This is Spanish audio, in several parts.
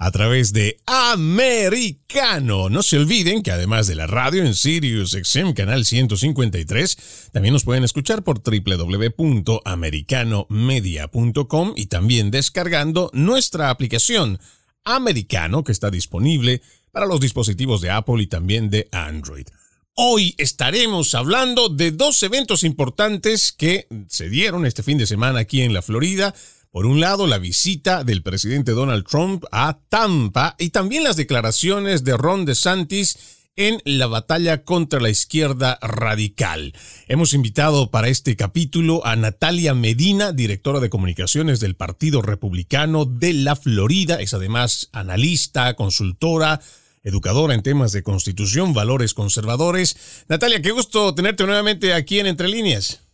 a través de Americano. No se olviden que además de la radio en Sirius XM canal 153, también nos pueden escuchar por www.americanomedia.com y también descargando nuestra aplicación Americano que está disponible para los dispositivos de Apple y también de Android. Hoy estaremos hablando de dos eventos importantes que se dieron este fin de semana aquí en la Florida por un lado, la visita del presidente Donald Trump a Tampa y también las declaraciones de Ron DeSantis en la batalla contra la izquierda radical. Hemos invitado para este capítulo a Natalia Medina, directora de comunicaciones del Partido Republicano de la Florida. Es además analista, consultora, educadora en temas de constitución, valores conservadores. Natalia, qué gusto tenerte nuevamente aquí en Entre Líneas.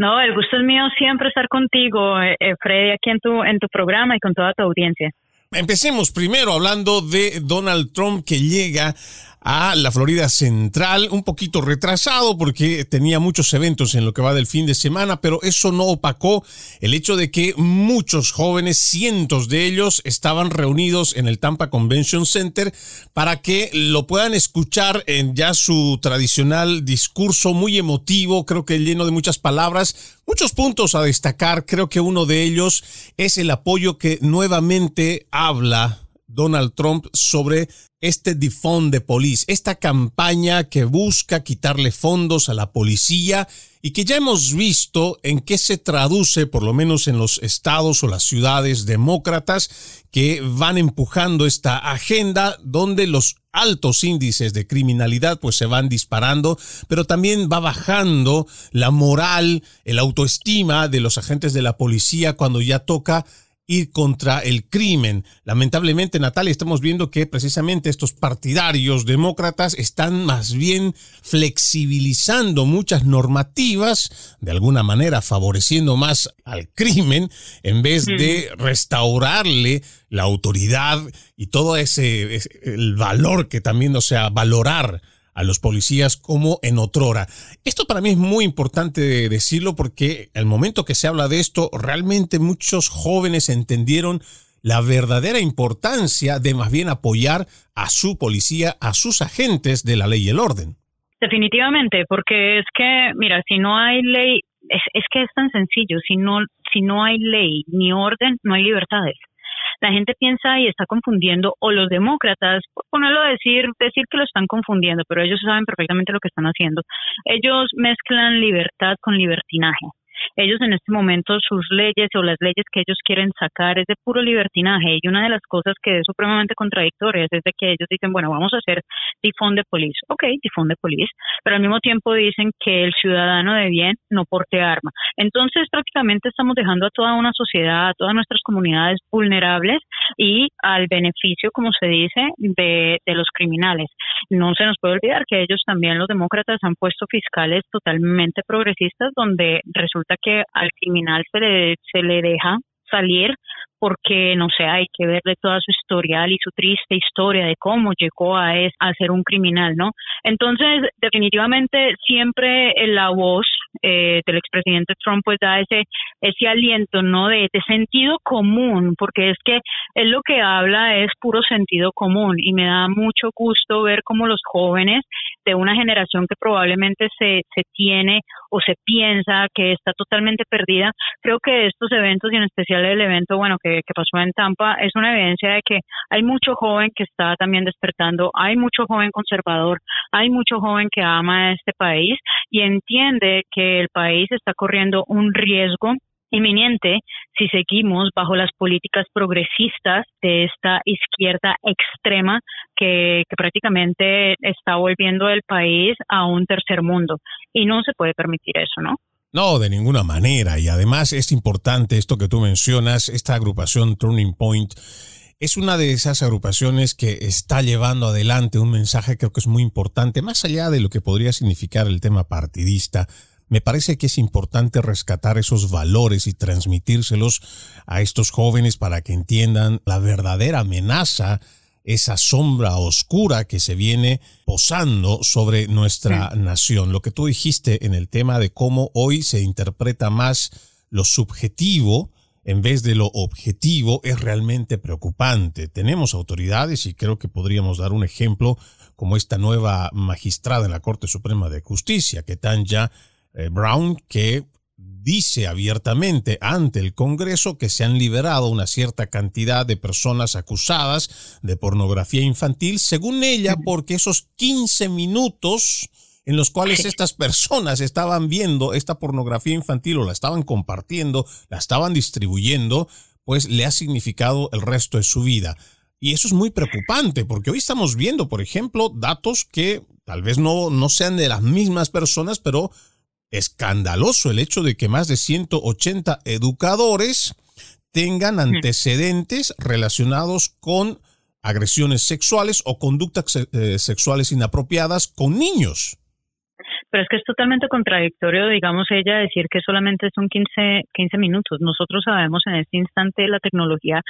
No, el gusto es mío siempre estar contigo, eh, eh, Freddy, aquí en tu, en tu programa y con toda tu audiencia. Empecemos primero hablando de Donald Trump que llega a la Florida Central, un poquito retrasado porque tenía muchos eventos en lo que va del fin de semana, pero eso no opacó el hecho de que muchos jóvenes, cientos de ellos, estaban reunidos en el Tampa Convention Center para que lo puedan escuchar en ya su tradicional discurso muy emotivo, creo que lleno de muchas palabras, muchos puntos a destacar, creo que uno de ellos es el apoyo que nuevamente habla Donald Trump sobre este defund de police, esta campaña que busca quitarle fondos a la policía y que ya hemos visto en qué se traduce, por lo menos en los estados o las ciudades demócratas que van empujando esta agenda donde los altos índices de criminalidad pues se van disparando, pero también va bajando la moral, el autoestima de los agentes de la policía cuando ya toca ir contra el crimen. Lamentablemente, Natalia, estamos viendo que precisamente estos partidarios demócratas están más bien flexibilizando muchas normativas, de alguna manera favoreciendo más al crimen, en vez de restaurarle la autoridad y todo ese, el valor que también, o sea, valorar a los policías como en otrora. Esto para mí es muy importante decirlo porque al momento que se habla de esto, realmente muchos jóvenes entendieron la verdadera importancia de más bien apoyar a su policía, a sus agentes de la ley y el orden. Definitivamente, porque es que, mira, si no hay ley, es, es que es tan sencillo, si no, si no hay ley ni orden, no hay libertades la gente piensa y está confundiendo, o los demócratas, por ponerlo a decir, decir que lo están confundiendo, pero ellos saben perfectamente lo que están haciendo. Ellos mezclan libertad con libertinaje. Ellos en este momento sus leyes o las leyes que ellos quieren sacar es de puro libertinaje y una de las cosas que es supremamente contradictoria es de que ellos dicen, bueno, vamos a hacer tifón de police. Ok, tifón de police, pero al mismo tiempo dicen que el ciudadano de bien no porte arma. Entonces prácticamente estamos dejando a toda una sociedad, a todas nuestras comunidades vulnerables y al beneficio, como se dice, de los criminales. No se nos puede olvidar que ellos también, los demócratas, han puesto fiscales totalmente progresistas donde resulta que al criminal se le, se le deja salir porque, no sé, hay que verle toda su historial y su triste historia de cómo llegó a, es, a ser un criminal, ¿no? Entonces, definitivamente, siempre la voz eh, del expresidente Trump pues da ese, ese aliento, ¿no? De, de sentido común, porque es que él lo que habla es puro sentido común y me da mucho gusto ver cómo los jóvenes de una generación que probablemente se, se tiene o se piensa que está totalmente perdida. Creo que estos eventos y en especial el evento, bueno, que, que pasó en Tampa es una evidencia de que hay mucho joven que está también despertando, hay mucho joven conservador, hay mucho joven que ama este país y entiende que el país está corriendo un riesgo inminente si seguimos bajo las políticas progresistas de esta izquierda extrema que, prácticamente está volviendo el país a un tercer mundo. Y no se puede permitir eso, ¿no? No, de ninguna manera. Y además es importante esto que tú mencionas, esta agrupación Turning Point. Es una de esas agrupaciones que está llevando adelante un mensaje que creo que es muy importante, más allá de lo que podría significar el tema partidista me parece que es importante rescatar esos valores y transmitírselos a estos jóvenes para que entiendan la verdadera amenaza, esa sombra oscura que se viene posando sobre nuestra nación. Lo que tú dijiste en el tema de cómo hoy se interpreta más lo subjetivo, en vez de lo objetivo es realmente preocupante. Tenemos autoridades y creo que podríamos dar un ejemplo como esta nueva magistrada en la Corte Suprema de Justicia, que tan ya eh, Brown que dice abiertamente ante el Congreso que se han liberado una cierta cantidad de personas acusadas de pornografía infantil, según ella, porque esos 15 minutos en los cuales estas personas estaban viendo esta pornografía infantil o la estaban compartiendo, la estaban distribuyendo, pues le ha significado el resto de su vida. Y eso es muy preocupante, porque hoy estamos viendo, por ejemplo, datos que tal vez no, no sean de las mismas personas, pero escandaloso el hecho de que más de 180 educadores tengan antecedentes relacionados con agresiones sexuales o conductas eh, sexuales inapropiadas con niños. Pero es que es totalmente contradictorio, digamos, ella decir que solamente son 15, 15 minutos. Nosotros sabemos en este instante la tecnología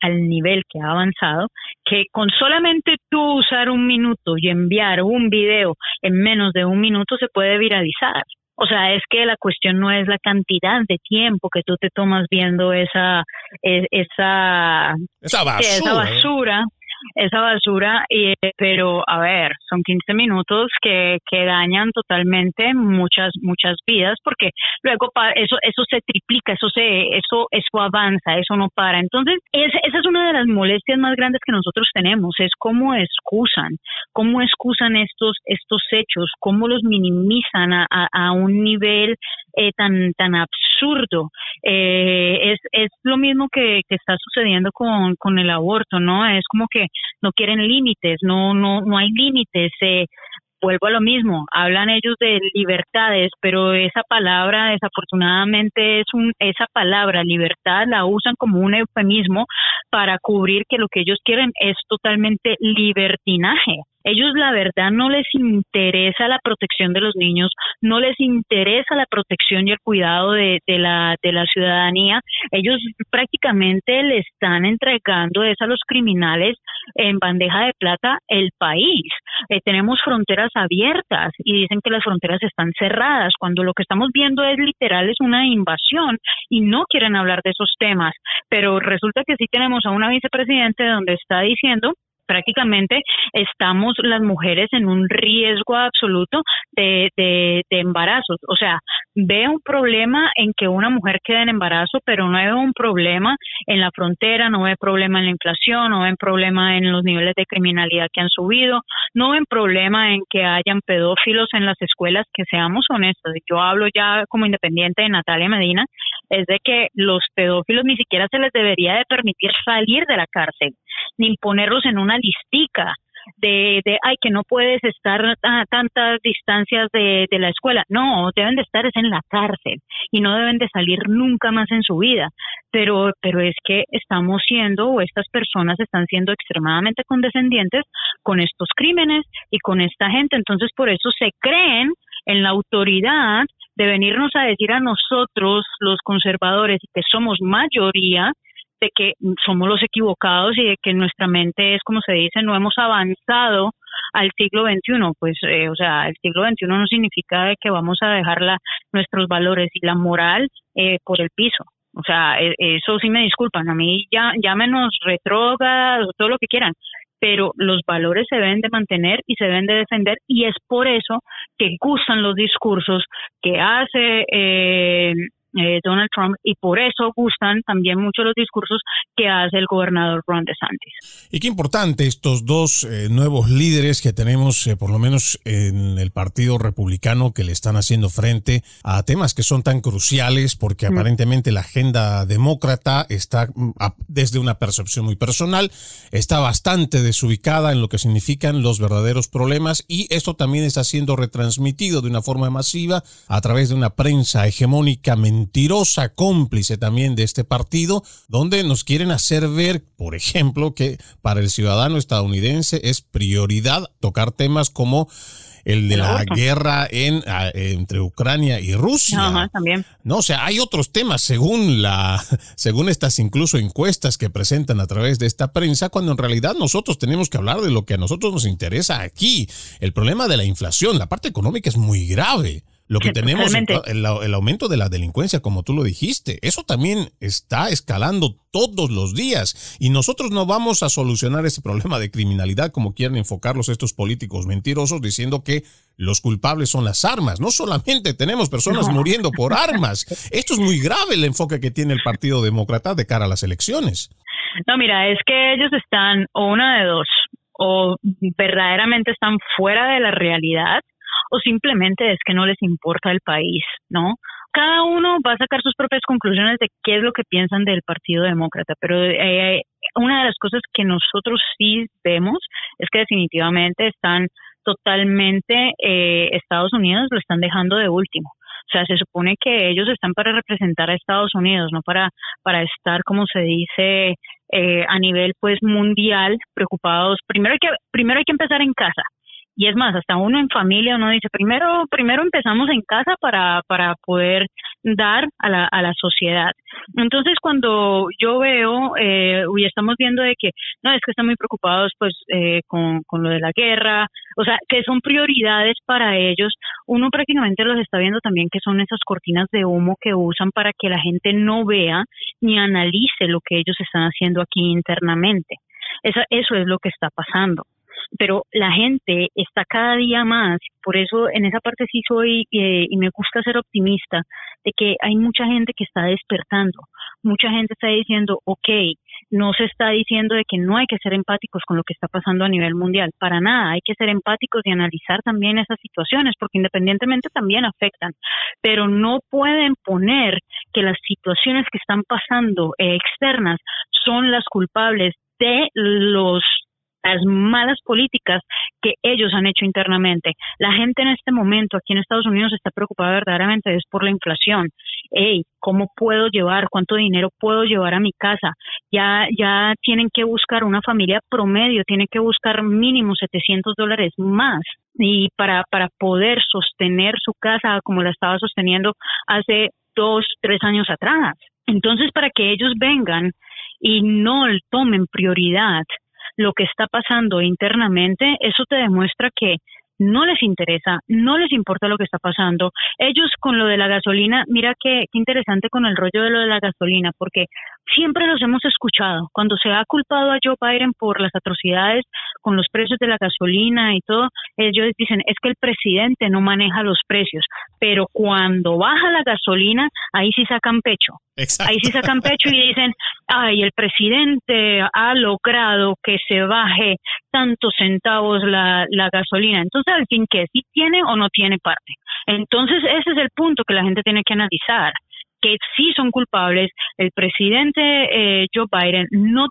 al nivel que ha avanzado, que con solamente tú usar un minuto y enviar un video en menos de un minuto se puede viralizar. O sea, es que la cuestión no es la cantidad de tiempo que tú te tomas viendo esa, e, esa, esa basura esa basura, y, pero a ver, son 15 minutos que, que dañan totalmente muchas muchas vidas porque luego eso eso se triplica, eso se eso eso avanza, eso no para. Entonces, esa es una de las molestias más grandes que nosotros tenemos, es cómo excusan, cómo excusan estos estos hechos, cómo los minimizan a, a, un nivel eh, tan tan absurdo. Eh, es, es lo mismo que, que está sucediendo con, con el aborto, ¿no? Es como que no quieren límites, no, no, no hay límites. Eh, vuelvo a lo mismo, hablan ellos de libertades, pero esa palabra desafortunadamente es un, esa palabra libertad la usan como un eufemismo para cubrir que lo que ellos quieren es totalmente libertinaje. Ellos la verdad no les interesa la protección de los niños, no les interesa la protección y el cuidado de, la, de la ciudadanía. Ellos prácticamente le están entregando eso a los criminales en bandeja de plata el país. Eh, tenemos fronteras abiertas y dicen que las fronteras están cerradas, cuando lo que estamos viendo es literal es una invasión y no quieren hablar de esos temas. Pero resulta que sí tenemos a una vicepresidente donde está diciendo prácticamente estamos las mujeres en un riesgo absoluto de, de, embarazos. O sea, veo un problema en que una mujer quede en embarazo, pero no veo un problema en la frontera, no veo problema en la inflación, no veo problema en los niveles de criminalidad que han subido, no veo problema en que hayan pedófilos en las escuelas, que seamos honestos. Yo hablo ya como independiente de Natalia Medina, es de que los pedófilos ni siquiera se les debería de permitir salir de la cárcel ni ponerlos en una listica de, de ay, que no puedes estar a tantas distancias de, de la escuela. No, deben de estar es en la cárcel y no deben de salir nunca más en su vida. Pero, pero es que estamos siendo, o estas personas están siendo extremadamente condescendientes con estos crímenes y con esta gente. Entonces, por eso se creen en la autoridad de venirnos a decir a nosotros, los conservadores, que somos mayoría, de que somos los equivocados y de que nuestra mente es, como se dice, no hemos avanzado al siglo XXI. Pues, eh, o sea, el siglo XXI no significa que vamos a dejar la, nuestros valores y la moral eh, por el piso. O sea, e, eso sí me disculpan, a mí ya, llámenos retrógrados, todo lo que quieran, pero los valores se deben de mantener y se deben de defender y es por eso que gustan los discursos que hace eh, eh, Donald Trump y por eso gustan también mucho los discursos que hace el gobernador Ron DeSantis. Y qué importante estos dos eh, nuevos líderes que tenemos, eh, por lo menos en el Partido Republicano, que le están haciendo frente a temas que son tan cruciales, porque aparentemente la agenda demócrata está, mm, desde una percepción muy personal, está bastante desubicada en lo que significan los verdaderos problemas y esto también está siendo retransmitido de una forma masiva a través de una prensa hegemónica mentirosa, cómplice también de este partido, donde nos quieren hacer ver, por ejemplo, que para el ciudadano estadounidense es prioridad tocar temas como el de la guerra en, entre Ucrania y Rusia. Ajá, también. No, o sea, hay otros temas según la según estas incluso encuestas que presentan a través de esta prensa cuando en realidad nosotros tenemos que hablar de lo que a nosotros nos interesa aquí. El problema de la inflación, la parte económica es muy grave. Lo que tenemos, el, el, aumento de la delincuencia, como tú lo dijiste, eso también está escalando todos los días. Y nosotros no vamos a solucionar ese problema de criminalidad como quieren enfocarlos estos políticos mentirosos diciendo que los culpables son las armas. No solamente tenemos personas muriendo por armas. Esto es muy grave el enfoque que tiene el Partido Demócrata de cara a las elecciones. No, mira, es que ellos están o una de dos, o verdaderamente están fuera de la realidad o simplemente es que no les importa el país, ¿no? Cada uno va a sacar sus propias conclusiones de qué es lo que piensan del Partido Demócrata, pero eh, una de las cosas que nosotros sí vemos es que definitivamente están totalmente, eh, Estados Unidos lo están dejando de último. O sea, se supone que ellos están para representar a Estados Unidos, no para, para estar, como se dice, eh, a nivel pues mundial, preocupados. Primero hay que, primero hay que empezar en casa y es más, hasta uno en familia uno dice, primero, primero empezamos en casa para, para poder dar a la, a la sociedad. Entonces, cuando yo veo, eh, y estamos viendo de que, no, es que están muy preocupados pues eh, con, con lo de la guerra, o sea, que son prioridades para ellos, uno prácticamente los está viendo también que son esas cortinas de humo que usan para que la gente no vea ni analice lo que ellos están haciendo aquí internamente. Esa, eso es lo que está pasando pero la gente está cada día más, por eso en esa parte sí soy eh, y me gusta ser optimista, de que hay mucha gente que está despertando, mucha gente está diciendo, ok, no se está diciendo de que no hay que ser empáticos con lo que está pasando a nivel mundial, para nada, hay que ser empáticos y analizar también esas situaciones, porque independientemente también afectan, pero no pueden poner que las situaciones que están pasando eh, externas son las culpables de los las malas políticas que ellos han hecho internamente. La gente en este momento aquí en Estados Unidos está preocupada verdaderamente es por la inflación. Hey, ¿cómo puedo llevar? ¿Cuánto dinero puedo llevar a mi casa? Ya, ya tienen que buscar una familia promedio, tiene que buscar mínimo 700 dólares más y para, para poder sostener su casa como la estaba sosteniendo hace dos, tres años atrás. Entonces, para que ellos vengan y no tomen prioridad lo que está pasando internamente, eso te demuestra que no les interesa, no les importa lo que está pasando. Ellos con lo de la gasolina, mira qué, interesante con el rollo de lo de la gasolina, porque siempre los hemos escuchado. Cuando se ha culpado a Joe Biden por las atrocidades con los precios de la gasolina y todo, ellos dicen es que el presidente no maneja los precios, pero cuando baja la gasolina, ahí sí sacan pecho. Ahí sí sacan pecho y dicen, ay, el presidente ha logrado que se baje tantos centavos la, gasolina. Entonces, al fin, ¿qué? ¿Si tiene o no tiene parte? Entonces, ese es el punto que la gente tiene que analizar que sí son culpables. El presidente eh, Joe Biden no,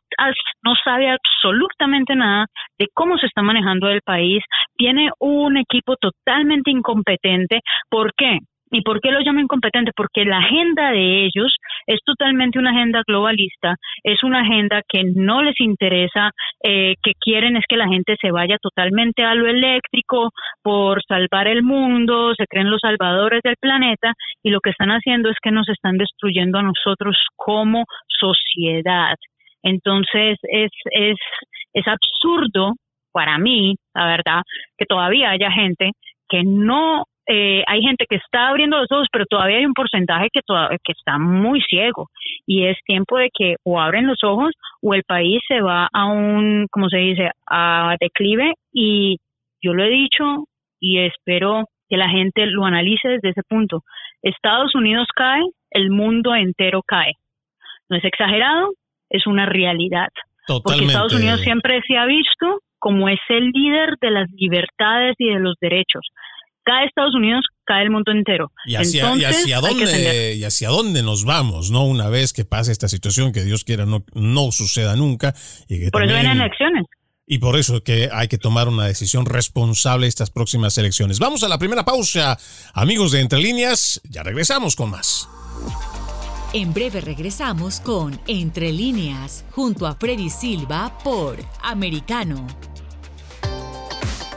no sabe absolutamente nada de cómo se está manejando el país. Tiene un equipo totalmente incompetente. ¿Por qué? ¿Y por qué lo llamo incompetente? Porque la agenda de ellos es totalmente una agenda globalista, es una agenda que no les interesa, eh, que quieren es que la gente se vaya totalmente a lo eléctrico por salvar el mundo, se creen los salvadores del planeta y lo que están haciendo es que nos están destruyendo a nosotros como sociedad. Entonces es, es, es absurdo para mí, la verdad, que todavía haya gente que no eh, hay gente que está abriendo los ojos, pero todavía hay un porcentaje que, que está muy ciego y es tiempo de que o abren los ojos o el país se va a un, como se dice, a declive y yo lo he dicho y espero que la gente lo analice desde ese punto. Estados Unidos cae, el mundo entero cae. No es exagerado, es una realidad. Porque Estados Unidos siempre se ha visto como es el líder de las libertades y de los derechos cae Estados Unidos, cae el mundo entero. Y hacia, dónde, y hacia dónde nos vamos, ¿no? Una vez que pase esta situación, que Dios quiera no, no suceda nunca. Y por eso vienen elecciones. Y por eso que hay que tomar una decisión responsable estas próximas elecciones. Vamos a la primera pausa, amigos de Entre Líneas. Ya regresamos con más. En breve regresamos con Entre Líneas, junto a Freddy Silva por Americano.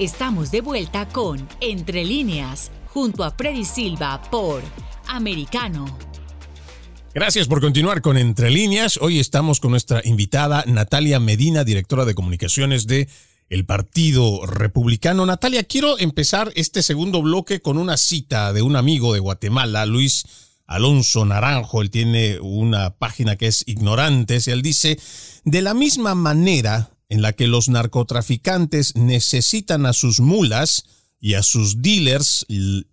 Estamos de vuelta con Entre líneas, junto a Freddy Silva por Americano. Gracias por continuar con Entre líneas. Hoy estamos con nuestra invitada Natalia Medina, directora de comunicaciones de el Partido Republicano. Natalia, quiero empezar este segundo bloque con una cita de un amigo de Guatemala, Luis Alonso Naranjo. Él tiene una página que es Ignorantes y él dice, de la misma manera en la que los narcotraficantes necesitan a sus mulas y a sus dealers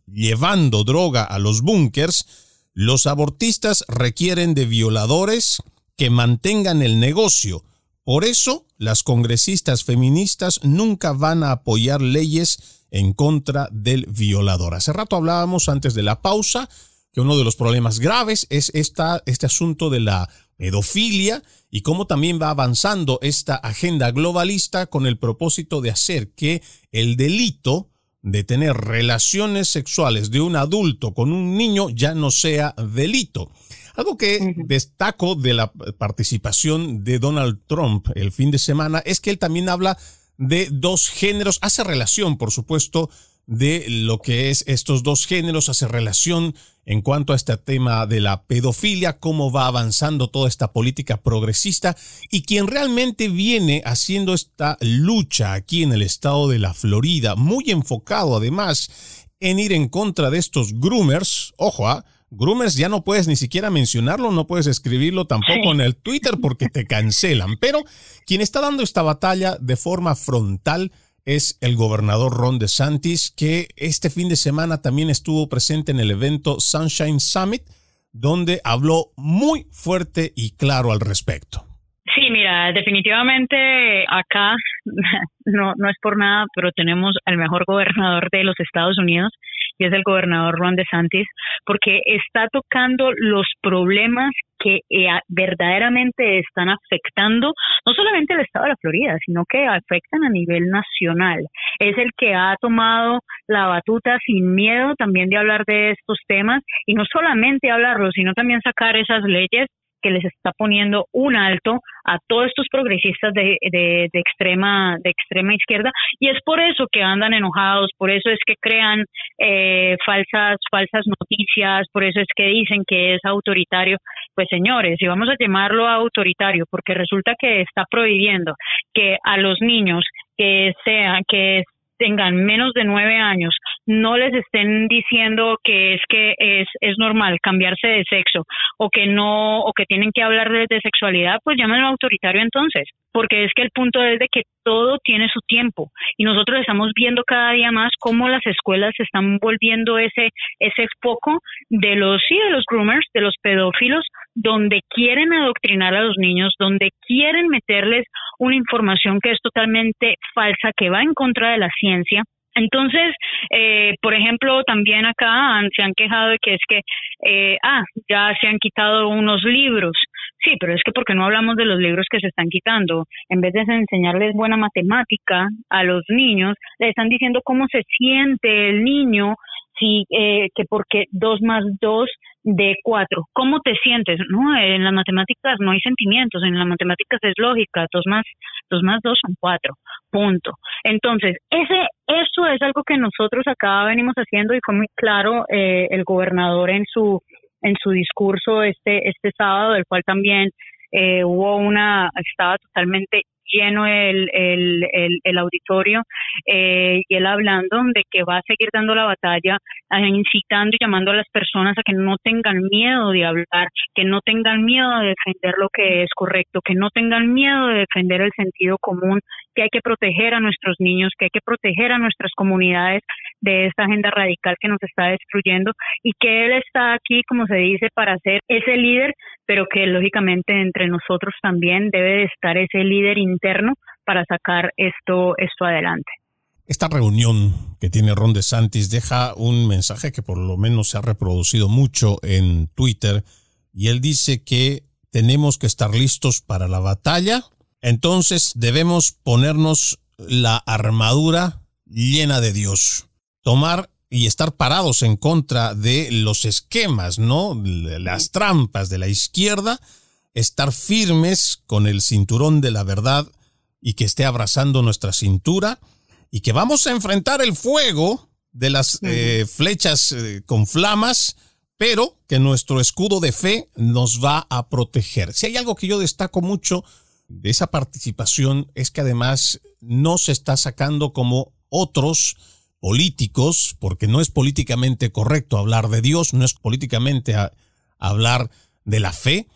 llevando droga a los búnkers, los abortistas requieren de violadores que mantengan el negocio. Por eso, las congresistas feministas nunca van a apoyar leyes en contra del violador. Hace rato hablábamos antes de la pausa que uno de los problemas graves es esta, este asunto de la pedofilia y cómo también va avanzando esta agenda globalista con el propósito de hacer que el delito de tener relaciones sexuales de un adulto con un niño ya no sea delito. Algo que destaco de la participación de Donald Trump el fin de semana es que él también habla de dos géneros, hace relación, por supuesto, de lo que es estos dos géneros, hace relación en cuanto a este tema de la pedofilia, cómo va avanzando toda esta política progresista y quien realmente viene haciendo esta lucha aquí en el estado de la Florida, muy enfocado además en ir en contra de estos groomers, ojo, ¿ah? Groomers ya no puedes ni siquiera mencionarlo, no puedes escribirlo tampoco en el Twitter porque te cancelan. Pero quien está dando esta batalla de forma frontal es el gobernador Ron DeSantis, que este fin de semana también estuvo presente en el evento Sunshine Summit, donde habló muy fuerte y claro al respecto. Sí, mira, definitivamente acá no, no es por nada, pero tenemos al mejor gobernador de los Estados Unidos y es el gobernador Ron DeSantis, porque está tocando los problemas que eh, verdaderamente están afectando no solamente el estado de la Florida, sino que afectan a nivel nacional. Es el que ha tomado la batuta sin miedo también de hablar de estos temas y no solamente hablarlo, sino también sacar esas leyes que les está poniendo un alto a todos estos progresistas de, de, extrema de extrema izquierda y es por eso que andan enojados por eso es que crean eh, falsas falsas noticias por eso es que dicen que es autoritario. Pues señores si vamos a llamarlo autoritario porque resulta que está prohibiendo que a los niños que sean que tengan menos de nueve años no les estén diciendo que es que es, es normal cambiarse de sexo o que no o que tienen que hablar de, sexualidad, pues llámenlo autoritario entonces, porque es que el punto es de que todo tiene su tiempo y nosotros estamos viendo cada día más cómo las escuelas están volviendo ese ese foco de los sí de los groomers, de los pedófilos, donde quieren adoctrinar a los niños, donde quieren meterles una información que es totalmente falsa, que va en contra de la ciencia entonces, eh, por ejemplo, también acá se han quejado de que es que, eh, ah, ya se han quitado unos libros. Sí, pero es que porque no hablamos de los libros que se están quitando. En vez de enseñarles buena matemática a los niños, le están diciendo cómo se siente el niño sí, eh, que porque dos más dos de cuatro. ¿Cómo te sientes? No, en las matemáticas no hay sentimientos, en las matemáticas es lógica, dos más dos más dos son cuatro, punto. Entonces, ese, eso es algo que nosotros acá venimos haciendo y fue muy claro eh, el gobernador en su en su discurso este este sábado, del cual también eh, hubo una, estaba totalmente lleno el, el, el, auditorio eh, y él hablando de que va a seguir dando la batalla, eh, incitando y llamando a las personas a que no tengan miedo de hablar, que no tengan miedo de defender lo que es correcto, que no tengan miedo de defender el sentido común, que hay que proteger a nuestros niños, que hay que proteger a nuestras comunidades de esta agenda radical que nos está destruyendo y que él está aquí, como se dice, para ser ese líder, pero que lógicamente entre nosotros también debe de estar ese líder interno para sacar esto, esto adelante. Esta reunión que tiene Ron DeSantis deja un mensaje que por lo menos se ha reproducido mucho en Twitter y él dice que tenemos que estar listos para la batalla, entonces debemos ponernos la armadura llena de Dios, tomar y estar parados en contra de los esquemas, ¿no? Las trampas de la izquierda, estar firmes con el cinturón de la verdad y que esté abrazando nuestra cintura y que vamos a enfrentar el fuego de las eh, flechas eh, con flamas, pero que nuestro escudo de fe nos va a proteger. Si hay algo que yo destaco mucho de esa participación es que además no se está sacando como otros políticos, porque no es políticamente correcto hablar de Dios, no es políticamente hablar de la fe.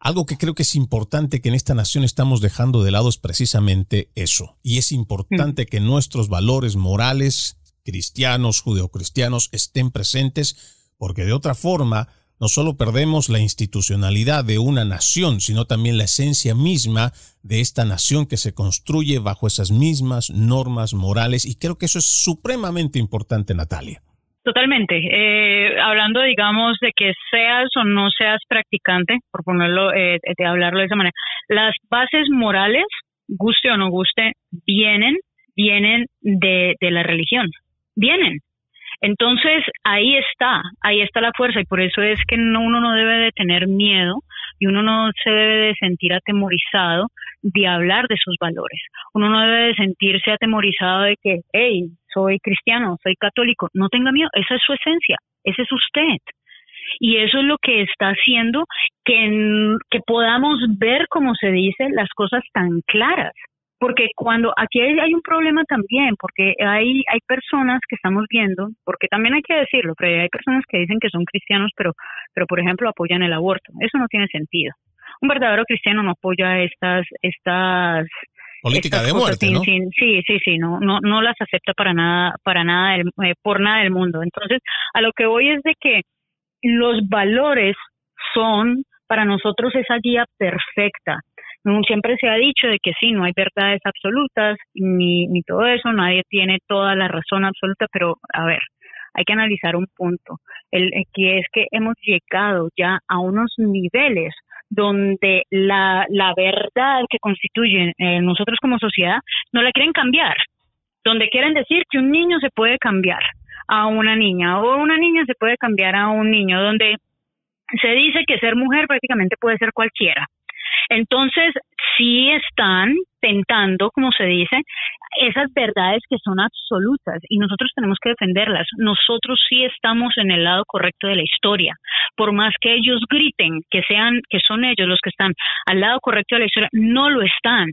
Algo que creo que es importante que en esta nación estamos dejando de lado es precisamente eso. Y es importante que nuestros valores morales, cristianos, judeocristianos, estén presentes, porque de otra forma no solo perdemos la institucionalidad de una nación, sino también la esencia misma de esta nación que se construye bajo esas mismas normas morales y creo que eso es supremamente importante, Natalia. Totalmente. Eh, hablando, digamos, de que seas o no seas practicante, por ponerlo, eh, de hablarlo de esa manera, las bases morales, guste o no guste, vienen, vienen de, de la religión, vienen. Entonces, ahí está, ahí está la fuerza y por eso es que uno no debe de tener miedo y uno no se debe de sentir atemorizado de hablar de sus valores. Uno no debe de sentirse atemorizado de que, hey, soy cristiano, soy católico. No tenga miedo, esa es su esencia, ese es usted. Y eso es lo que está haciendo que, que podamos ver, como se dice, las cosas tan claras porque cuando aquí hay, un problema también, porque hay, hay personas que estamos viendo, porque también hay que decirlo, pero hay personas que dicen que son cristianos, pero, pero por ejemplo apoyan el aborto. Eso no tiene sentido. Un verdadero cristiano no apoya estas, estas política de muerte, ¿no? sí, sí, sí, no, no, no las acepta para nada, para nada, eh, por nada del mundo. Entonces, a lo que voy es de que los valores son para nosotros esa guía perfecta Siempre se ha dicho de que sí, no hay verdades absolutas ni, ni todo eso, nadie tiene toda la razón absoluta, pero a ver, hay que analizar un punto, el, que es que hemos llegado ya a unos niveles donde la, la verdad que constituye eh, nosotros como sociedad no la quieren cambiar, donde quieren decir que un niño se puede cambiar a una niña o una niña se puede cambiar a un niño, donde se dice que ser mujer prácticamente puede ser cualquiera. Entonces, sí están tentando, como se dice, esas verdades que son absolutas y nosotros tenemos que defenderlas. Nosotros sí estamos en el lado correcto de la historia. Por más que ellos griten que sean que son ellos los que están al lado correcto de la historia, no lo están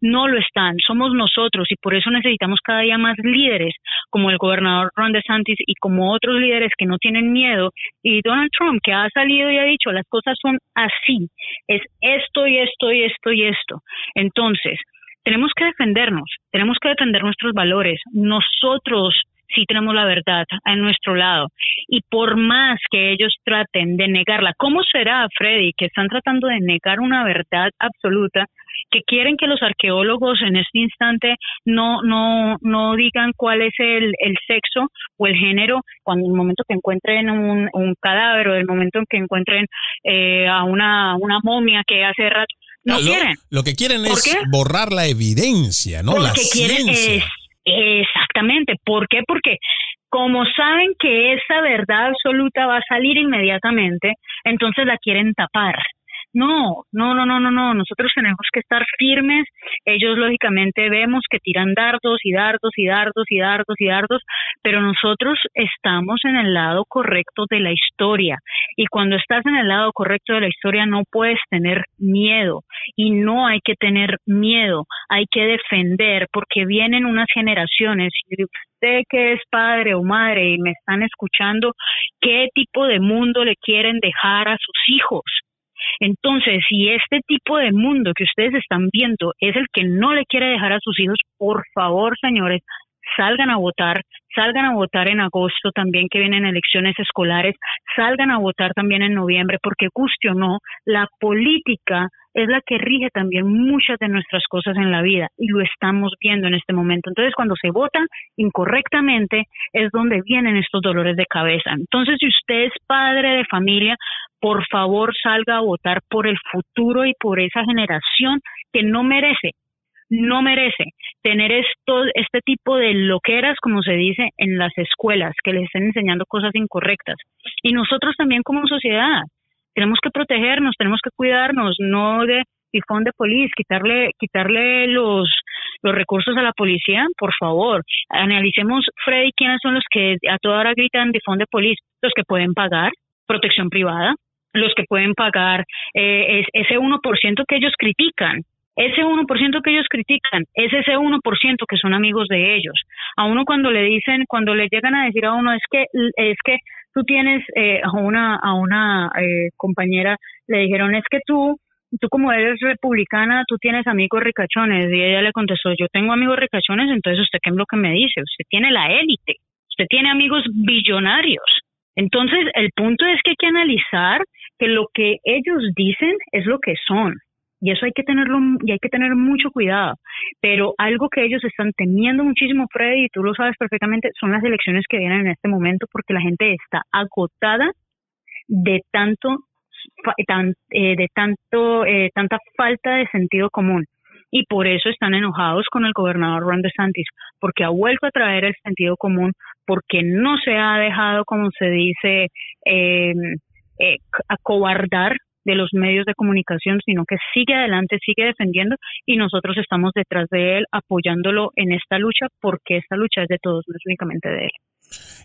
no lo están, somos nosotros y por eso necesitamos cada día más líderes como el gobernador Ron DeSantis y como otros líderes que no tienen miedo y Donald Trump que ha salido y ha dicho las cosas son así, es esto y esto y esto y esto. Entonces, tenemos que defendernos, tenemos que defender nuestros valores. Nosotros sí tenemos la verdad a nuestro lado. Y por más que ellos traten de negarla, ¿cómo será, Freddy, que están tratando de negar una verdad absoluta, que quieren que los arqueólogos en este instante no, no, no digan cuál es el, el sexo o el género cuando en el momento que encuentren un, un cadáver o el momento en que encuentren eh, a una, una momia que hace rato no lo, quieren. Lo que quieren es borrar la evidencia, ¿no? Porque la quieren ciencia. exactamente. ¿Por qué? Porque como saben que esa verdad absoluta va a salir inmediatamente, entonces la quieren tapar. No, no, no, no, no, no. Nosotros tenemos que estar firmes. Ellos lógicamente vemos que tiran dardos y dardos y dardos y dardos y dardos, pero nosotros estamos en el lado correcto de la historia. Y cuando estás en el lado correcto de la historia no puedes tener miedo y no hay que tener miedo. Hay que defender porque vienen unas generaciones. Y usted que es padre o madre y me están escuchando, ¿qué tipo de mundo le quieren dejar a sus hijos? Entonces, si este tipo de mundo que ustedes están viendo es el que no le quiere dejar a sus hijos, por favor, señores, salgan a votar, salgan a votar en agosto también que vienen elecciones escolares, salgan a votar también en noviembre, porque guste o no, la política es la que rige también muchas de nuestras cosas en la vida y lo estamos viendo en este momento. Entonces, cuando se vota incorrectamente es donde vienen estos dolores de cabeza. Entonces, si usted es padre de familia, por favor salga a votar por el futuro y por esa generación que no merece no merece tener esto, este tipo de loqueras, como se dice, en las escuelas, que les estén enseñando cosas incorrectas. Y nosotros también como sociedad tenemos que protegernos, tenemos que cuidarnos, no de tifón de policía, quitarle, quitarle los, los recursos a la policía, por favor. Analicemos, Freddy, quiénes son los que a toda hora gritan tifón de policía, los que pueden pagar protección privada, los que pueden pagar eh, ese 1% que ellos critican, ese 1% que ellos critican es ese 1% que son amigos de ellos. A uno cuando le dicen, cuando le llegan a decir a uno es que es que tú tienes eh, a una a una eh, compañera le dijeron es que tú tú como eres republicana tú tienes amigos ricachones y ella le contestó yo tengo amigos ricachones entonces usted qué es lo que me dice usted tiene la élite usted tiene amigos billonarios entonces el punto es que hay que analizar que lo que ellos dicen es lo que son y eso hay que tenerlo y hay que tener mucho cuidado. Pero algo que ellos están teniendo muchísimo, Freddy, y tú lo sabes perfectamente, son las elecciones que vienen en este momento porque la gente está agotada de tanto eh, de tanto eh, tanta falta de sentido común y por eso están enojados con el gobernador Ron DeSantis porque ha vuelto a traer el sentido común porque no se ha dejado como se dice eh acobardar de los medios de comunicación, sino que sigue adelante, sigue defendiendo y nosotros estamos detrás de él apoyándolo en esta lucha porque esta lucha es de todos, no es únicamente de él.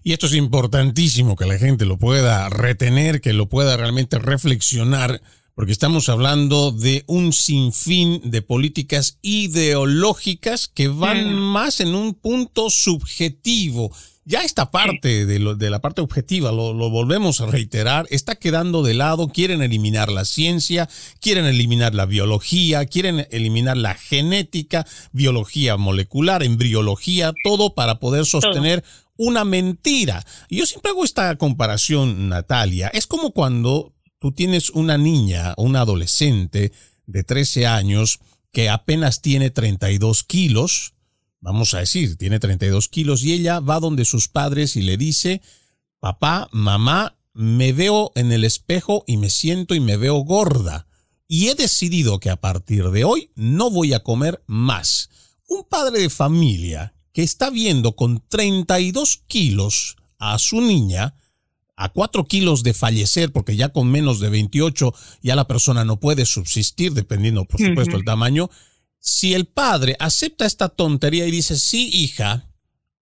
Y esto es importantísimo que la gente lo pueda retener, que lo pueda realmente reflexionar, porque estamos hablando de un sinfín de políticas ideológicas que van más en un punto subjetivo ya esta parte de, lo, de la parte objetiva, lo, lo, volvemos a reiterar, está quedando de lado, quieren eliminar la ciencia, quieren eliminar la biología, quieren eliminar la genética, biología molecular, embriología, todo para poder sostener una mentira. Yo siempre hago esta comparación, Natalia, es como cuando tú tienes una niña o una adolescente de 13 años que apenas tiene 32 kilos, vamos a decir, tiene 32 kilos, y ella va donde sus padres y le dice, papá, mamá, me veo en el espejo y me siento y me veo gorda. Y he decidido que a partir de hoy no voy a comer más. Un padre de familia que está viendo con 32 kilos a su niña, a 4 kilos de fallecer, porque ya con menos de 28 ya la persona no puede subsistir, dependiendo por supuesto el tamaño, si el padre acepta esta tontería y dice, sí, hija,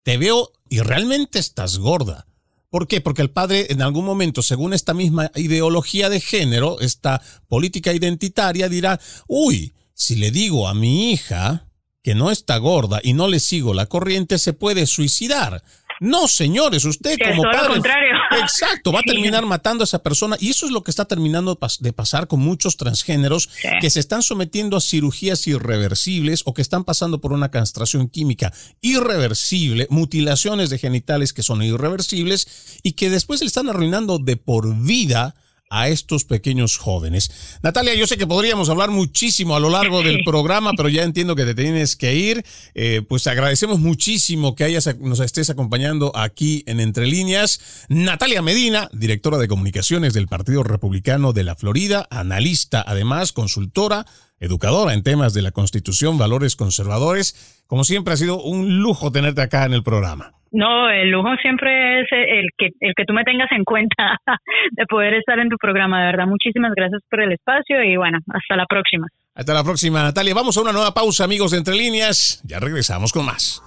te veo y realmente estás gorda. ¿Por qué? Porque el padre en algún momento, según esta misma ideología de género, esta política identitaria, dirá, uy, si le digo a mi hija que no está gorda y no le sigo la corriente, se puede suicidar. No, señores, usted como padre. contrario. Exacto, va a terminar matando a esa persona y eso es lo que está terminando de pasar con muchos transgéneros que se están sometiendo a cirugías irreversibles o que están pasando por una castración química irreversible, mutilaciones de genitales que son irreversibles y que después le están arruinando de por vida a estos pequeños jóvenes. Natalia, yo sé que podríamos hablar muchísimo a lo largo del programa, pero ya entiendo que te tienes que ir. Eh, pues agradecemos muchísimo que hayas, nos estés acompañando aquí en Entre Líneas. Natalia Medina, directora de comunicaciones del Partido Republicano de la Florida, analista, además consultora, educadora en temas de la Constitución, valores conservadores. Como siempre, ha sido un lujo tenerte acá en el programa. No, el lujo siempre es el que, el que tú me tengas en cuenta de poder estar en tu programa, de verdad. Muchísimas gracias por el espacio y bueno, hasta la próxima. Hasta la próxima, Natalia. Vamos a una nueva pausa, amigos de Entre Líneas. Ya regresamos con más.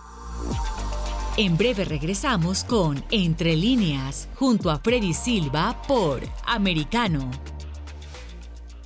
En breve regresamos con Entre Líneas, junto a Freddy Silva por Americano.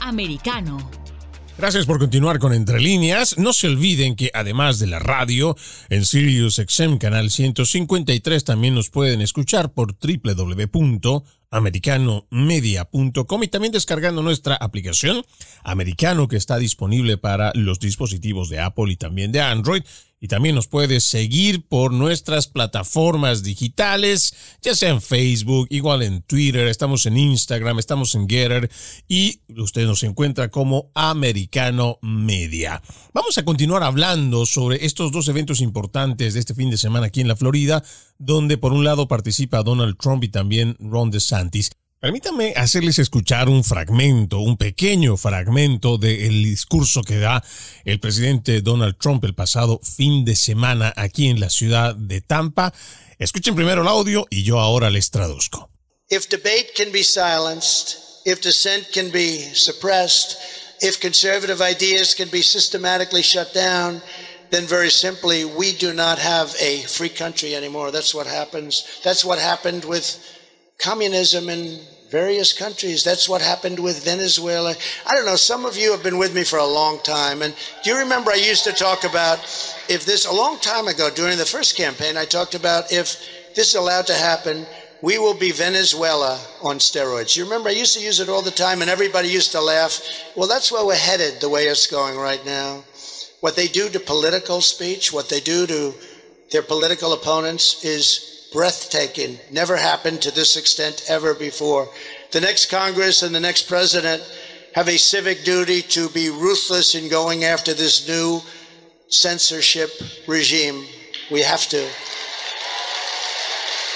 americano. Gracias por continuar con Entre Líneas. No se olviden que además de la radio, en Sirius XM Canal 153 también nos pueden escuchar por www.americanomedia.com y también descargando nuestra aplicación Americano que está disponible para los dispositivos de Apple y también de Android y también nos puede seguir por nuestras plataformas digitales, ya sea en Facebook, igual en Twitter, estamos en Instagram, estamos en Getter y usted nos encuentra como Americano Media. Vamos a continuar hablando sobre estos dos eventos importantes de este fin de semana aquí en la Florida, donde por un lado participa Donald Trump y también Ron DeSantis. Permítanme hacerles escuchar un fragmento, un pequeño fragmento del discurso que da el presidente Donald Trump el pasado fin de semana aquí en la ciudad de Tampa. Escuchen primero el audio y yo ahora les traduzco. If debate can be silenced, if dissent can be suppressed, if conservative ideas can be systematically shut down, then very simply we do not have a free country anymore. That's what happens. That's what happened with communism in various countries. That's what happened with Venezuela. I don't know, some of you have been with me for a long time. And do you remember I used to talk about if this, a long time ago during the first campaign, I talked about if this is allowed to happen, we will be Venezuela on steroids. You remember I used to use it all the time and everybody used to laugh. Well, that's where we're headed the way it's going right now. What they do to political speech, what they do to their political opponents is breathtaking. Never happened to this extent ever before. The next Congress and the next president have a civic duty to be ruthless in going after this new censorship regime. We have to.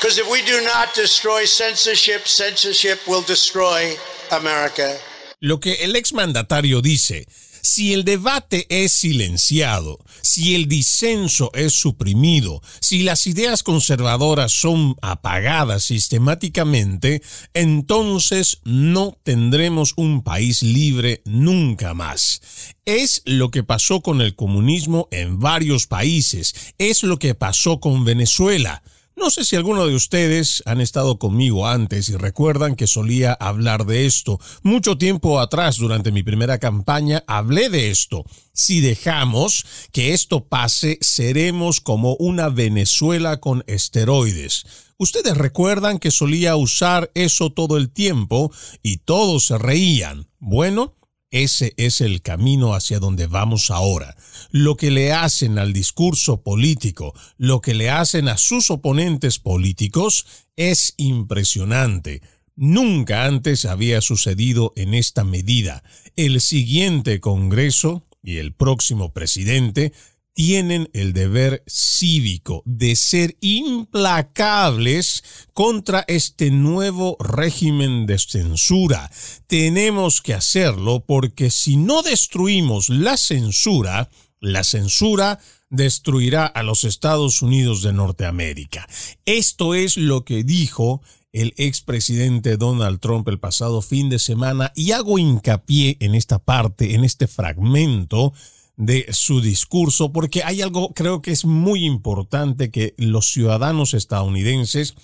Because if we do not destroy censorship, censorship will destroy America. Lo que el exmandatario dice Si el debate es silenciado, si el disenso es suprimido, si las ideas conservadoras son apagadas sistemáticamente, entonces no tendremos un país libre nunca más. Es lo que pasó con el comunismo en varios países, es lo que pasó con Venezuela. No sé si alguno de ustedes han estado conmigo antes y recuerdan que solía hablar de esto. Mucho tiempo atrás, durante mi primera campaña, hablé de esto. Si dejamos que esto pase, seremos como una Venezuela con esteroides. Ustedes recuerdan que solía usar eso todo el tiempo y todos se reían. Bueno, ese es el camino hacia donde vamos ahora. Lo que le hacen al discurso político, lo que le hacen a sus oponentes políticos, es impresionante. Nunca antes había sucedido en esta medida. El siguiente Congreso y el próximo presidente tienen el deber cívico de ser implacables contra este nuevo régimen de censura. Tenemos que hacerlo porque si no destruimos la censura, la censura destruirá a los Estados Unidos de Norteamérica. Esto es lo que dijo el expresidente Donald Trump el pasado fin de semana y hago hincapié en esta parte, en este fragmento de su discurso, porque hay algo creo que es muy importante que los ciudadanos estadounidenses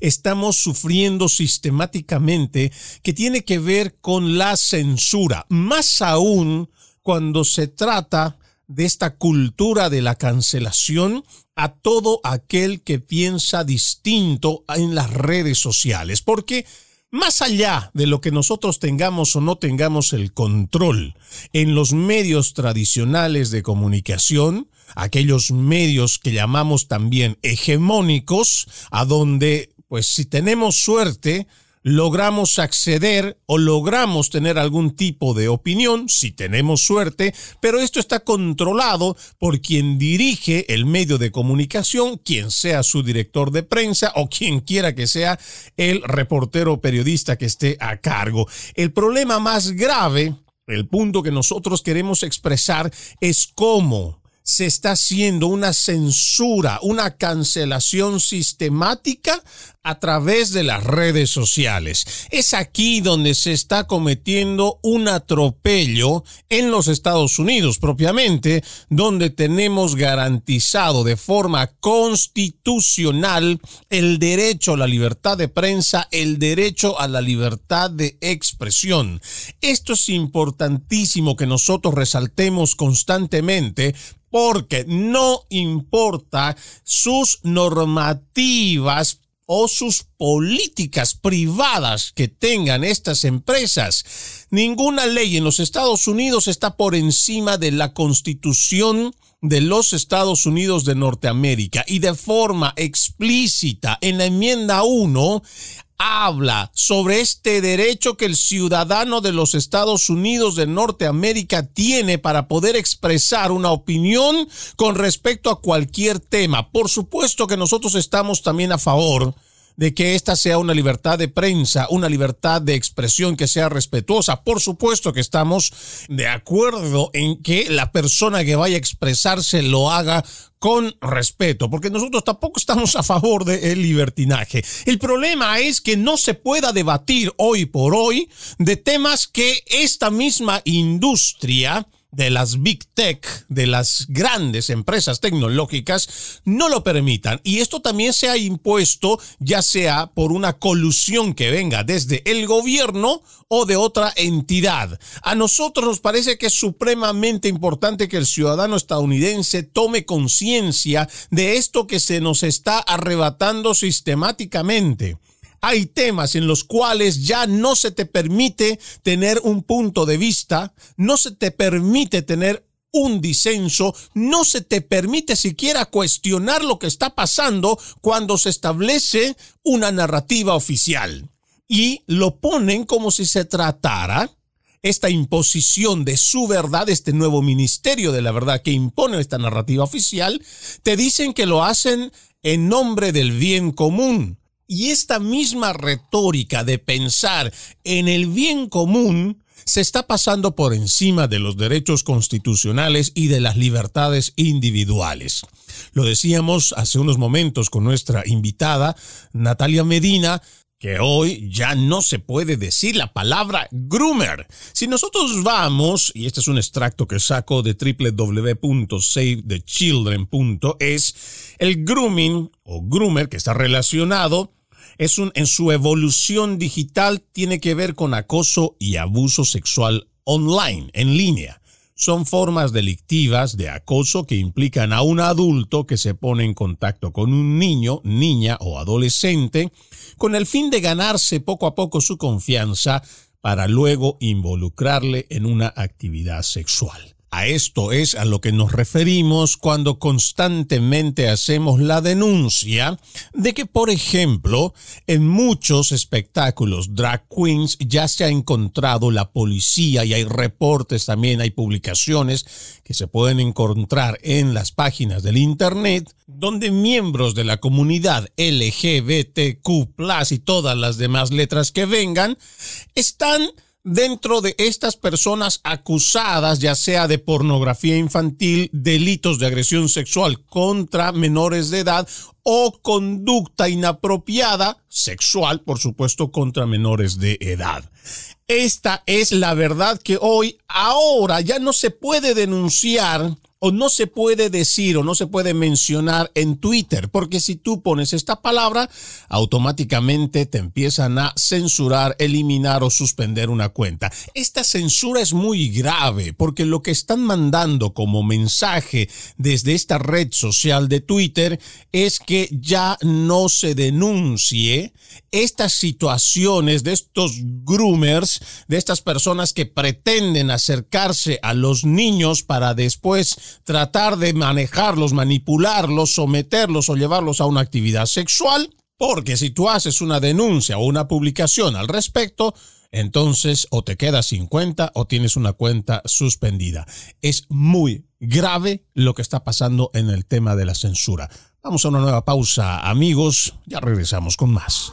estamos sufriendo sistemáticamente que tiene que ver con la censura, más aún cuando se trata de esta cultura de la cancelación a todo aquel que piensa distinto en las redes sociales, porque más allá de lo que nosotros tengamos o no tengamos el control en los medios tradicionales de comunicación, aquellos medios que llamamos también hegemónicos, a donde, pues si tenemos suerte, logramos acceder o logramos tener algún tipo de opinión, si tenemos suerte, pero esto está controlado por quien dirige el medio de comunicación, quien sea su director de prensa o quien quiera que sea el reportero periodista que esté a cargo. El problema más grave, el punto que nosotros queremos expresar es cómo se está haciendo una censura, una cancelación sistemática a través de las redes sociales. Es aquí donde se está cometiendo un atropello en los Estados Unidos propiamente, donde tenemos garantizado de forma constitucional el derecho a la libertad de prensa, el derecho a la libertad de expresión. Esto es importantísimo que nosotros resaltemos constantemente porque no importa sus normativas o sus políticas privadas que tengan estas empresas. Ninguna ley en los Estados Unidos está por encima de la constitución de los Estados Unidos de Norteamérica y de forma explícita en la enmienda 1 habla sobre este derecho que el ciudadano de los Estados Unidos de Norteamérica tiene para poder expresar una opinión con respecto a cualquier tema. Por supuesto que nosotros estamos también a favor de que esta sea una libertad de prensa, una libertad de expresión que sea respetuosa. Por supuesto que estamos de acuerdo en que la persona que vaya a expresarse lo haga con respeto, porque nosotros tampoco estamos a favor del libertinaje. El problema es que no se pueda debatir hoy por hoy de temas que esta misma industria de las big tech, de las grandes empresas tecnológicas, no lo permitan. Y esto también se ha impuesto ya sea por una colusión que venga desde el gobierno o de otra entidad. A nosotros nos parece que es supremamente importante que el ciudadano estadounidense tome conciencia de esto que se nos está arrebatando sistemáticamente hay temas en los cuales ya no se te permite tener un punto de vista, no se te permite tener un disenso, no se te permite siquiera cuestionar lo que está pasando cuando se establece una narrativa oficial. Y lo ponen como si se tratara esta imposición de su verdad, este nuevo ministerio de la verdad que impone esta narrativa oficial, te dicen que lo hacen en nombre del bien común. Y esta misma retórica de pensar en el bien común se está pasando por encima de los derechos constitucionales y de las libertades individuales. Lo decíamos hace unos momentos con nuestra invitada, Natalia Medina, que hoy ya no se puede decir la palabra groomer. Si nosotros vamos, y este es un extracto que saco de www.savethechildren.es, el grooming o groomer que está relacionado es un, en su evolución digital tiene que ver con acoso y abuso sexual online, en línea. Son formas delictivas de acoso que implican a un adulto que se pone en contacto con un niño, niña o adolescente con el fin de ganarse poco a poco su confianza para luego involucrarle en una actividad sexual. A esto es a lo que nos referimos cuando constantemente hacemos la denuncia de que, por ejemplo, en muchos espectáculos drag queens ya se ha encontrado la policía y hay reportes también, hay publicaciones que se pueden encontrar en las páginas del Internet donde miembros de la comunidad LGBTQ y todas las demás letras que vengan están dentro de estas personas acusadas, ya sea de pornografía infantil, delitos de agresión sexual contra menores de edad o conducta inapropiada sexual, por supuesto, contra menores de edad. Esta es la verdad que hoy, ahora, ya no se puede denunciar o no se puede decir o no se puede mencionar en Twitter, porque si tú pones esta palabra, automáticamente te empiezan a censurar, eliminar o suspender una cuenta. Esta censura es muy grave porque lo que están mandando como mensaje desde esta red social de Twitter es que ya no se denuncie estas situaciones de estos groomers, de estas personas que pretenden acercarse a los niños para después tratar de manejarlos, manipularlos, someterlos o llevarlos a una actividad sexual, porque si tú haces una denuncia o una publicación al respecto, entonces o te quedas sin cuenta o tienes una cuenta suspendida. Es muy grave lo que está pasando en el tema de la censura. Vamos a una nueva pausa, amigos, ya regresamos con más.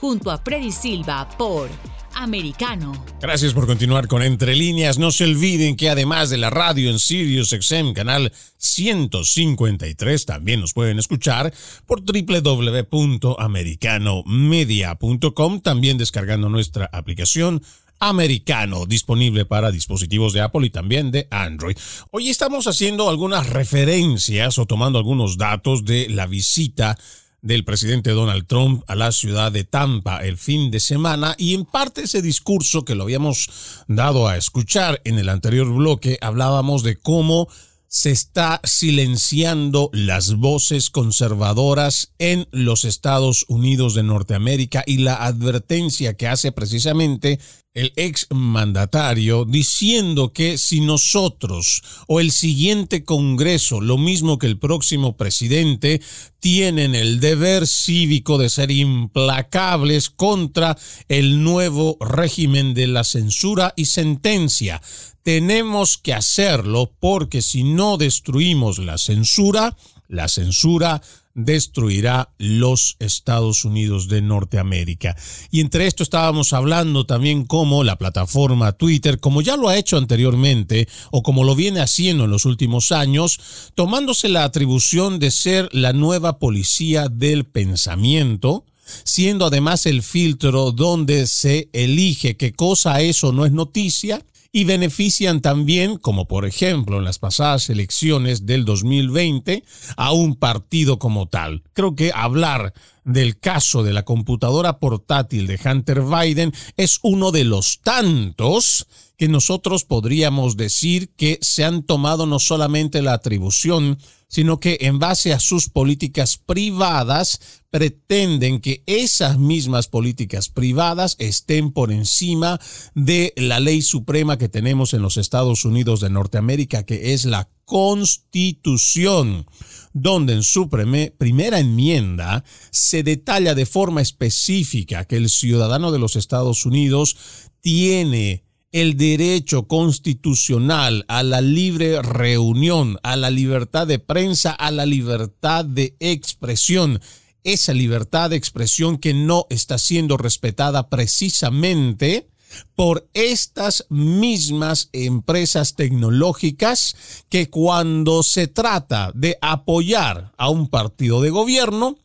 junto a Freddy Silva por Americano. Gracias por continuar con Entre Líneas. No se olviden que además de la radio en Sirius XM, canal 153, también nos pueden escuchar por www.americanomedia.com, también descargando nuestra aplicación americano disponible para dispositivos de Apple y también de Android. Hoy estamos haciendo algunas referencias o tomando algunos datos de la visita del presidente Donald Trump a la ciudad de Tampa el fin de semana y en parte ese discurso que lo habíamos dado a escuchar en el anterior bloque hablábamos de cómo se está silenciando las voces conservadoras en los Estados Unidos de Norteamérica y la advertencia que hace precisamente el ex mandatario diciendo que si nosotros o el siguiente Congreso, lo mismo que el próximo presidente, tienen el deber cívico de ser implacables contra el nuevo régimen de la censura y sentencia. Tenemos que hacerlo porque si no destruimos la censura, la censura destruirá los Estados Unidos de Norteamérica. Y entre esto estábamos hablando también como la plataforma Twitter, como ya lo ha hecho anteriormente o como lo viene haciendo en los últimos años, tomándose la atribución de ser la nueva policía del pensamiento, siendo además el filtro donde se elige qué cosa es o no es noticia y benefician también, como por ejemplo en las pasadas elecciones del 2020, a un partido como tal. Creo que hablar del caso de la computadora portátil de Hunter Biden es uno de los tantos que nosotros podríamos decir que se han tomado no solamente la atribución, sino que en base a sus políticas privadas pretenden que esas mismas políticas privadas estén por encima de la ley suprema que tenemos en los Estados Unidos de Norteamérica, que es la Constitución donde en su primera enmienda se detalla de forma específica que el ciudadano de los Estados Unidos tiene el derecho constitucional a la libre reunión, a la libertad de prensa, a la libertad de expresión. Esa libertad de expresión que no está siendo respetada precisamente por estas mismas empresas tecnológicas que cuando se trata de apoyar a un partido de gobierno,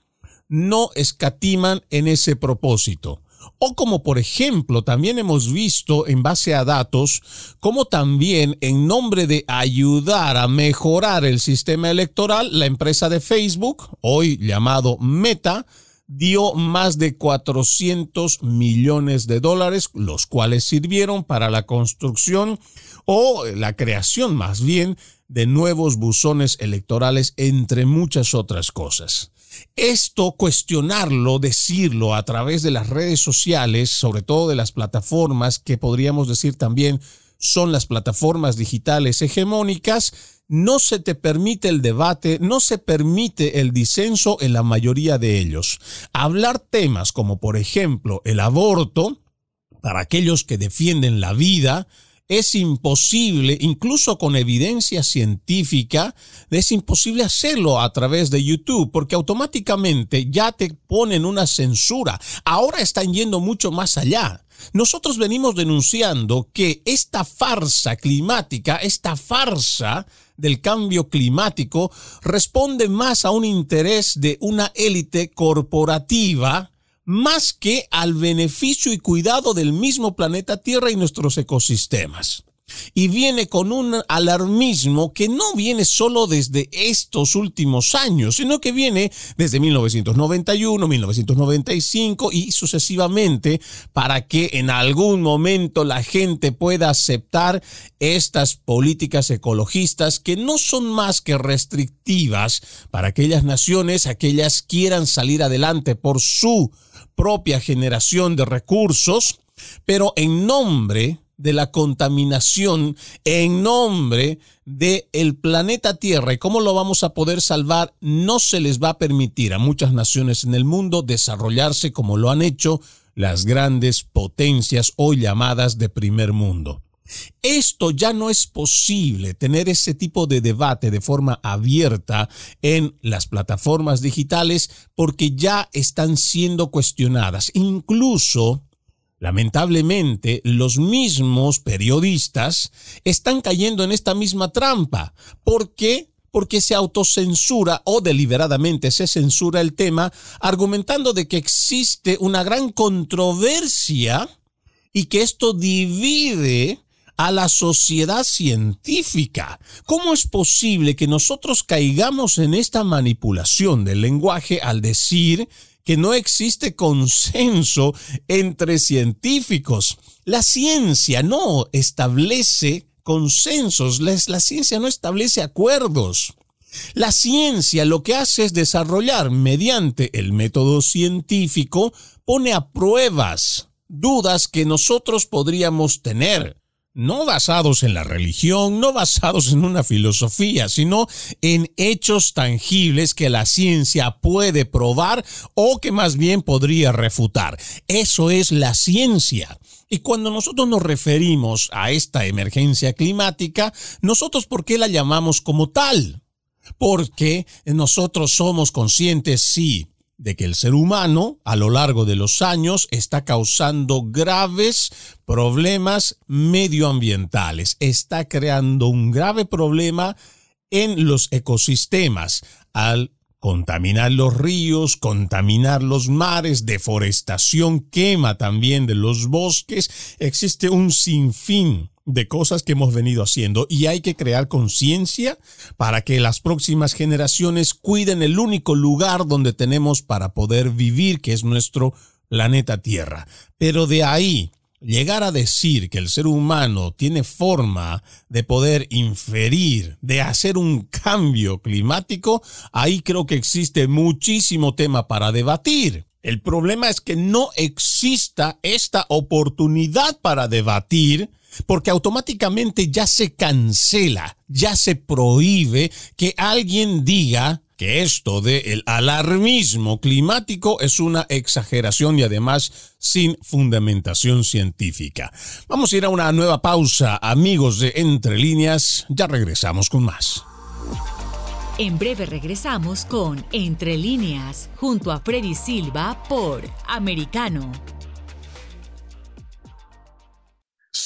no escatiman en ese propósito. O como por ejemplo también hemos visto en base a datos, como también en nombre de ayudar a mejorar el sistema electoral, la empresa de Facebook, hoy llamado Meta, dio más de 400 millones de dólares, los cuales sirvieron para la construcción o la creación más bien de nuevos buzones electorales, entre muchas otras cosas. Esto, cuestionarlo, decirlo a través de las redes sociales, sobre todo de las plataformas que podríamos decir también son las plataformas digitales hegemónicas, no se te permite el debate, no se permite el disenso en la mayoría de ellos. Hablar temas como por ejemplo el aborto, para aquellos que defienden la vida, es imposible, incluso con evidencia científica, es imposible hacerlo a través de YouTube porque automáticamente ya te ponen una censura. Ahora están yendo mucho más allá. Nosotros venimos denunciando que esta farsa climática, esta farsa del cambio climático, responde más a un interés de una élite corporativa más que al beneficio y cuidado del mismo planeta Tierra y nuestros ecosistemas y viene con un alarmismo que no viene solo desde estos últimos años, sino que viene desde 1991, 1995 y sucesivamente para que en algún momento la gente pueda aceptar estas políticas ecologistas que no son más que restrictivas para aquellas naciones, aquellas quieran salir adelante por su propia generación de recursos, pero en nombre de la contaminación en nombre del el planeta Tierra y cómo lo vamos a poder salvar, no se les va a permitir a muchas naciones en el mundo desarrollarse como lo han hecho las grandes potencias hoy llamadas de primer mundo. Esto ya no es posible tener ese tipo de debate de forma abierta en las plataformas digitales porque ya están siendo cuestionadas. Incluso Lamentablemente, los mismos periodistas están cayendo en esta misma trampa. ¿Por qué? Porque se autocensura o deliberadamente se censura el tema argumentando de que existe una gran controversia y que esto divide a la sociedad científica. ¿Cómo es posible que nosotros caigamos en esta manipulación del lenguaje al decir que no existe consenso entre científicos. La ciencia no establece consensos, la, ciencia no establece acuerdos. La ciencia lo que hace es desarrollar mediante el método científico, pone a pruebas dudas que nosotros podríamos tener no basados en la religión, no basados en una filosofía, sino en hechos tangibles que la ciencia puede probar o que más bien podría refutar. Eso es la ciencia. Y cuando nosotros nos referimos a esta emergencia climática, nosotros ¿por qué la llamamos como tal? Porque nosotros somos conscientes, sí, de que el ser humano a lo largo de los años está causando graves problemas medioambientales, está creando un grave problema en los ecosistemas. Al contaminar los ríos, contaminar los mares, deforestación, quema también de los bosques, existe un sinfín de cosas que hemos venido haciendo y hay que crear conciencia para que las próximas generaciones cuiden el único lugar donde tenemos para poder vivir, que es nuestro planeta Tierra. Pero de ahí llegar a decir que el ser humano tiene forma de poder inferir, de hacer un cambio climático, ahí creo que existe muchísimo tema para debatir. El problema es que no exista esta oportunidad para debatir porque automáticamente ya se cancela, ya se prohíbe que alguien diga que esto del alarmismo climático es una exageración y además sin fundamentación científica. Vamos a ir a una nueva pausa, amigos de Entre Líneas, ya regresamos con más. En breve regresamos con Entre Líneas, junto a Freddy Silva por Americano.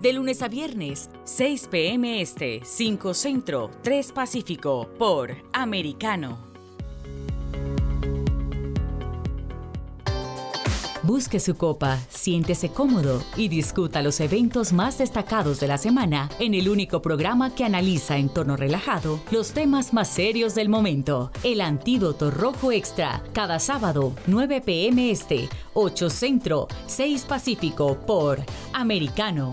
de lunes a viernes, 6 p.m. Este, 5 Centro, 3 Pacífico, por Americano. Busque su copa, siéntese cómodo y discuta los eventos más destacados de la semana en el único programa que analiza en tono relajado los temas más serios del momento. El Antídoto Rojo Extra, cada sábado, 9 p.m. Este, 8 Centro, 6 Pacífico, por Americano.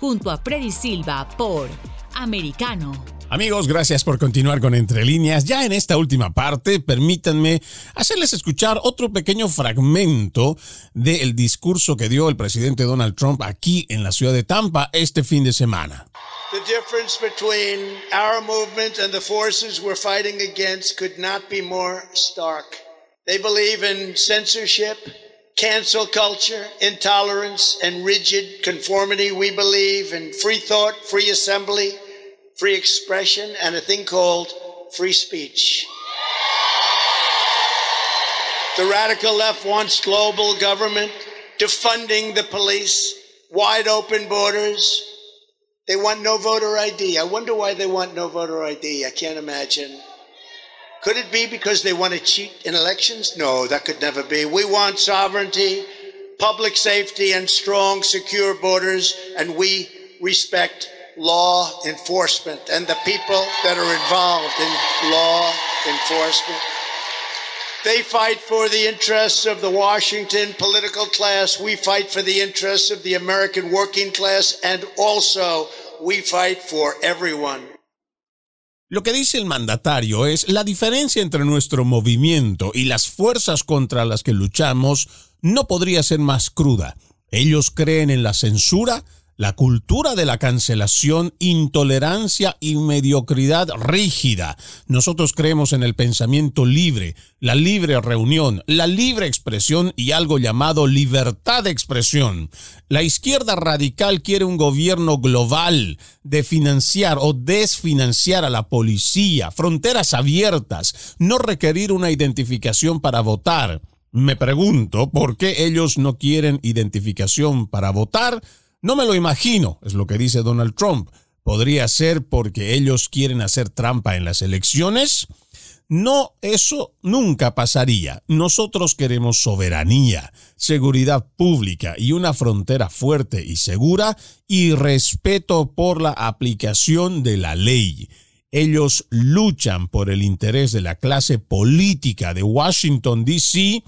junto a Freddy Silva por Americano. Amigos, gracias por continuar con Entre Líneas. Ya en esta última parte, permítanme hacerles escuchar otro pequeño fragmento del discurso que dio el presidente Donald Trump aquí en la ciudad de Tampa este fin de semana. The difference between our movement and the forces we're fighting against could not be more stark. They believe in censorship. Cancel culture, intolerance, and rigid conformity. We believe in free thought, free assembly, free expression, and a thing called free speech. The radical left wants global government, defunding the police, wide open borders. They want no voter ID. I wonder why they want no voter ID. I can't imagine. Could it be because they want to cheat in elections? No, that could never be. We want sovereignty, public safety, and strong, secure borders, and we respect law enforcement and the people that are involved in law enforcement. They fight for the interests of the Washington political class. We fight for the interests of the American working class, and also we fight for everyone. Lo que dice el mandatario es la diferencia entre nuestro movimiento y las fuerzas contra las que luchamos no podría ser más cruda. Ellos creen en la censura, la cultura de la cancelación, intolerancia y mediocridad rígida. Nosotros creemos en el pensamiento libre, la libre reunión, la libre expresión y algo llamado libertad de expresión. La izquierda radical quiere un gobierno global de financiar o desfinanciar a la policía, fronteras abiertas, no requerir una identificación para votar. Me pregunto por qué ellos no quieren identificación para votar no me lo imagino, es lo que dice Donald Trump. ¿Podría ser porque ellos quieren hacer trampa en las elecciones? No, eso nunca pasaría. Nosotros queremos soberanía, seguridad pública y una frontera fuerte y segura y respeto por la aplicación de la ley. Ellos luchan por el interés de la clase política de Washington, D.C.,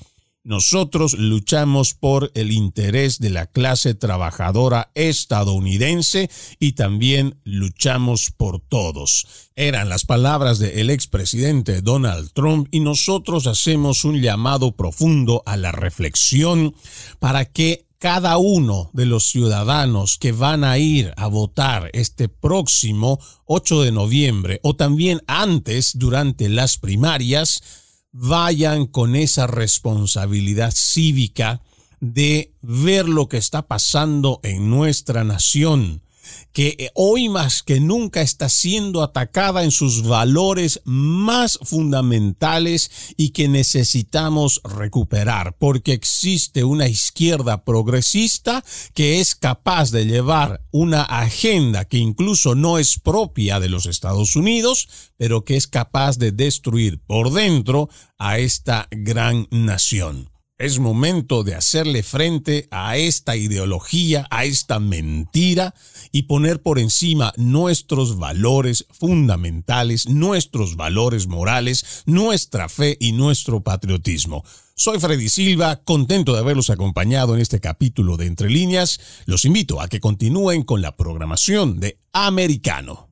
nosotros luchamos por el interés de la clase trabajadora estadounidense y también luchamos por todos. Eran las palabras del expresidente Donald Trump y nosotros hacemos un llamado profundo a la reflexión para que cada uno de los ciudadanos que van a ir a votar este próximo 8 de noviembre o también antes durante las primarias vayan con esa responsabilidad cívica de ver lo que está pasando en nuestra nación, que eh, hoy más que nunca está siendo atacada en sus valores más fundamentales y que necesitamos recuperar, porque existe una izquierda progresista que es capaz de llevar una agenda que incluso no es propia de los Estados Unidos, pero que es capaz de destruir por dentro a esta gran nación. Es momento de hacerle frente a esta ideología, a esta mentira y poner por encima nuestros valores fundamentales, nuestros valores morales, nuestra fe y nuestro patriotismo. Soy Freddy Silva, contento de haberlos acompañado en este capítulo de Entre líneas. Los invito a que continúen con la programación de Americano.